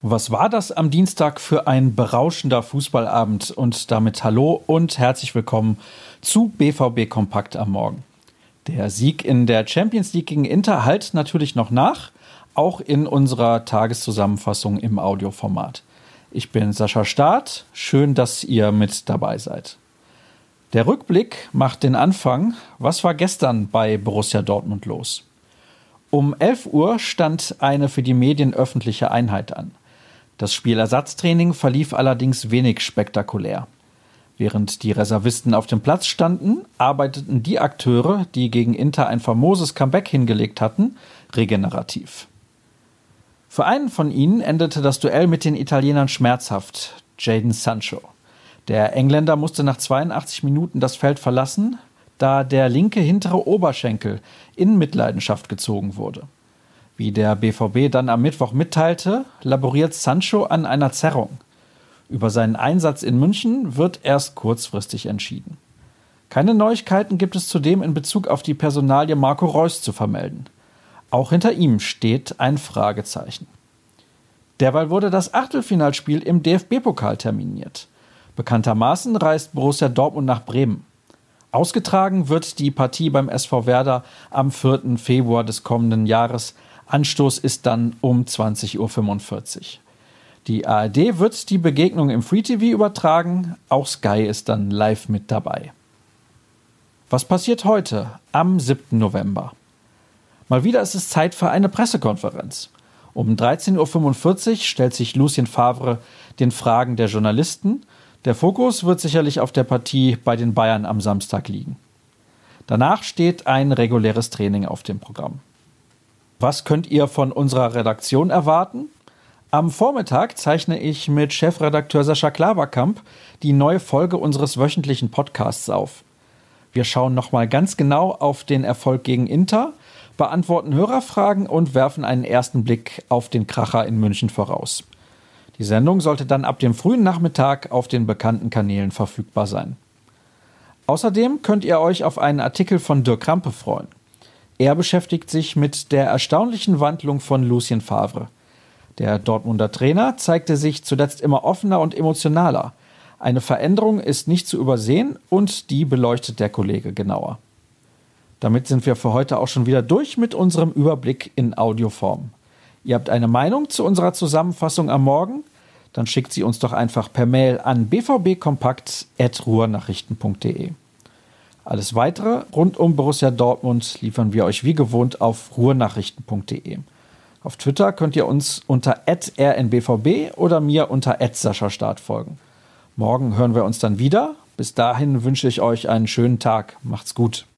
Was war das am Dienstag für ein berauschender Fußballabend? Und damit hallo und herzlich willkommen zu BVB Kompakt am Morgen. Der Sieg in der Champions League gegen Inter halt natürlich noch nach, auch in unserer Tageszusammenfassung im Audioformat. Ich bin Sascha Staat, schön, dass ihr mit dabei seid. Der Rückblick macht den Anfang. Was war gestern bei Borussia Dortmund los? Um 11 Uhr stand eine für die Medien öffentliche Einheit an. Das Spielersatztraining verlief allerdings wenig spektakulär. Während die Reservisten auf dem Platz standen, arbeiteten die Akteure, die gegen Inter ein famoses Comeback hingelegt hatten, regenerativ. Für einen von ihnen endete das Duell mit den Italienern schmerzhaft, Jaden Sancho. Der Engländer musste nach 82 Minuten das Feld verlassen, da der linke hintere Oberschenkel in Mitleidenschaft gezogen wurde. Wie der BVB dann am Mittwoch mitteilte, laboriert Sancho an einer Zerrung. Über seinen Einsatz in München wird erst kurzfristig entschieden. Keine Neuigkeiten gibt es zudem in Bezug auf die Personalie Marco Reus zu vermelden. Auch hinter ihm steht ein Fragezeichen. Derweil wurde das Achtelfinalspiel im DFB-Pokal terminiert. Bekanntermaßen reist Borussia Dortmund nach Bremen. Ausgetragen wird die Partie beim SV Werder am 4. Februar des kommenden Jahres. Anstoß ist dann um 20.45 Uhr. Die ARD wird die Begegnung im Free TV übertragen, auch Sky ist dann live mit dabei. Was passiert heute, am 7. November? Mal wieder ist es Zeit für eine Pressekonferenz. Um 13.45 Uhr stellt sich Lucien Favre den Fragen der Journalisten der Fokus wird sicherlich auf der Partie bei den Bayern am Samstag liegen. Danach steht ein reguläres Training auf dem Programm. Was könnt ihr von unserer Redaktion erwarten? Am Vormittag zeichne ich mit Chefredakteur Sascha Klaverkamp die neue Folge unseres wöchentlichen Podcasts auf. Wir schauen nochmal ganz genau auf den Erfolg gegen Inter, beantworten Hörerfragen und werfen einen ersten Blick auf den Kracher in München voraus. Die Sendung sollte dann ab dem frühen Nachmittag auf den bekannten Kanälen verfügbar sein. Außerdem könnt ihr euch auf einen Artikel von Dirk Krampe freuen. Er beschäftigt sich mit der erstaunlichen Wandlung von Lucien Favre. Der Dortmunder Trainer zeigte sich zuletzt immer offener und emotionaler. Eine Veränderung ist nicht zu übersehen und die beleuchtet der Kollege genauer. Damit sind wir für heute auch schon wieder durch mit unserem Überblick in Audioform. Ihr habt eine Meinung zu unserer Zusammenfassung am Morgen? Dann schickt sie uns doch einfach per Mail an bvbkompakt.ruhrnachrichten.de. Alles weitere rund um Borussia Dortmund liefern wir euch wie gewohnt auf ruhrnachrichten.de. Auf Twitter könnt ihr uns unter rnbvb oder mir unter Start folgen. Morgen hören wir uns dann wieder. Bis dahin wünsche ich euch einen schönen Tag. Macht's gut.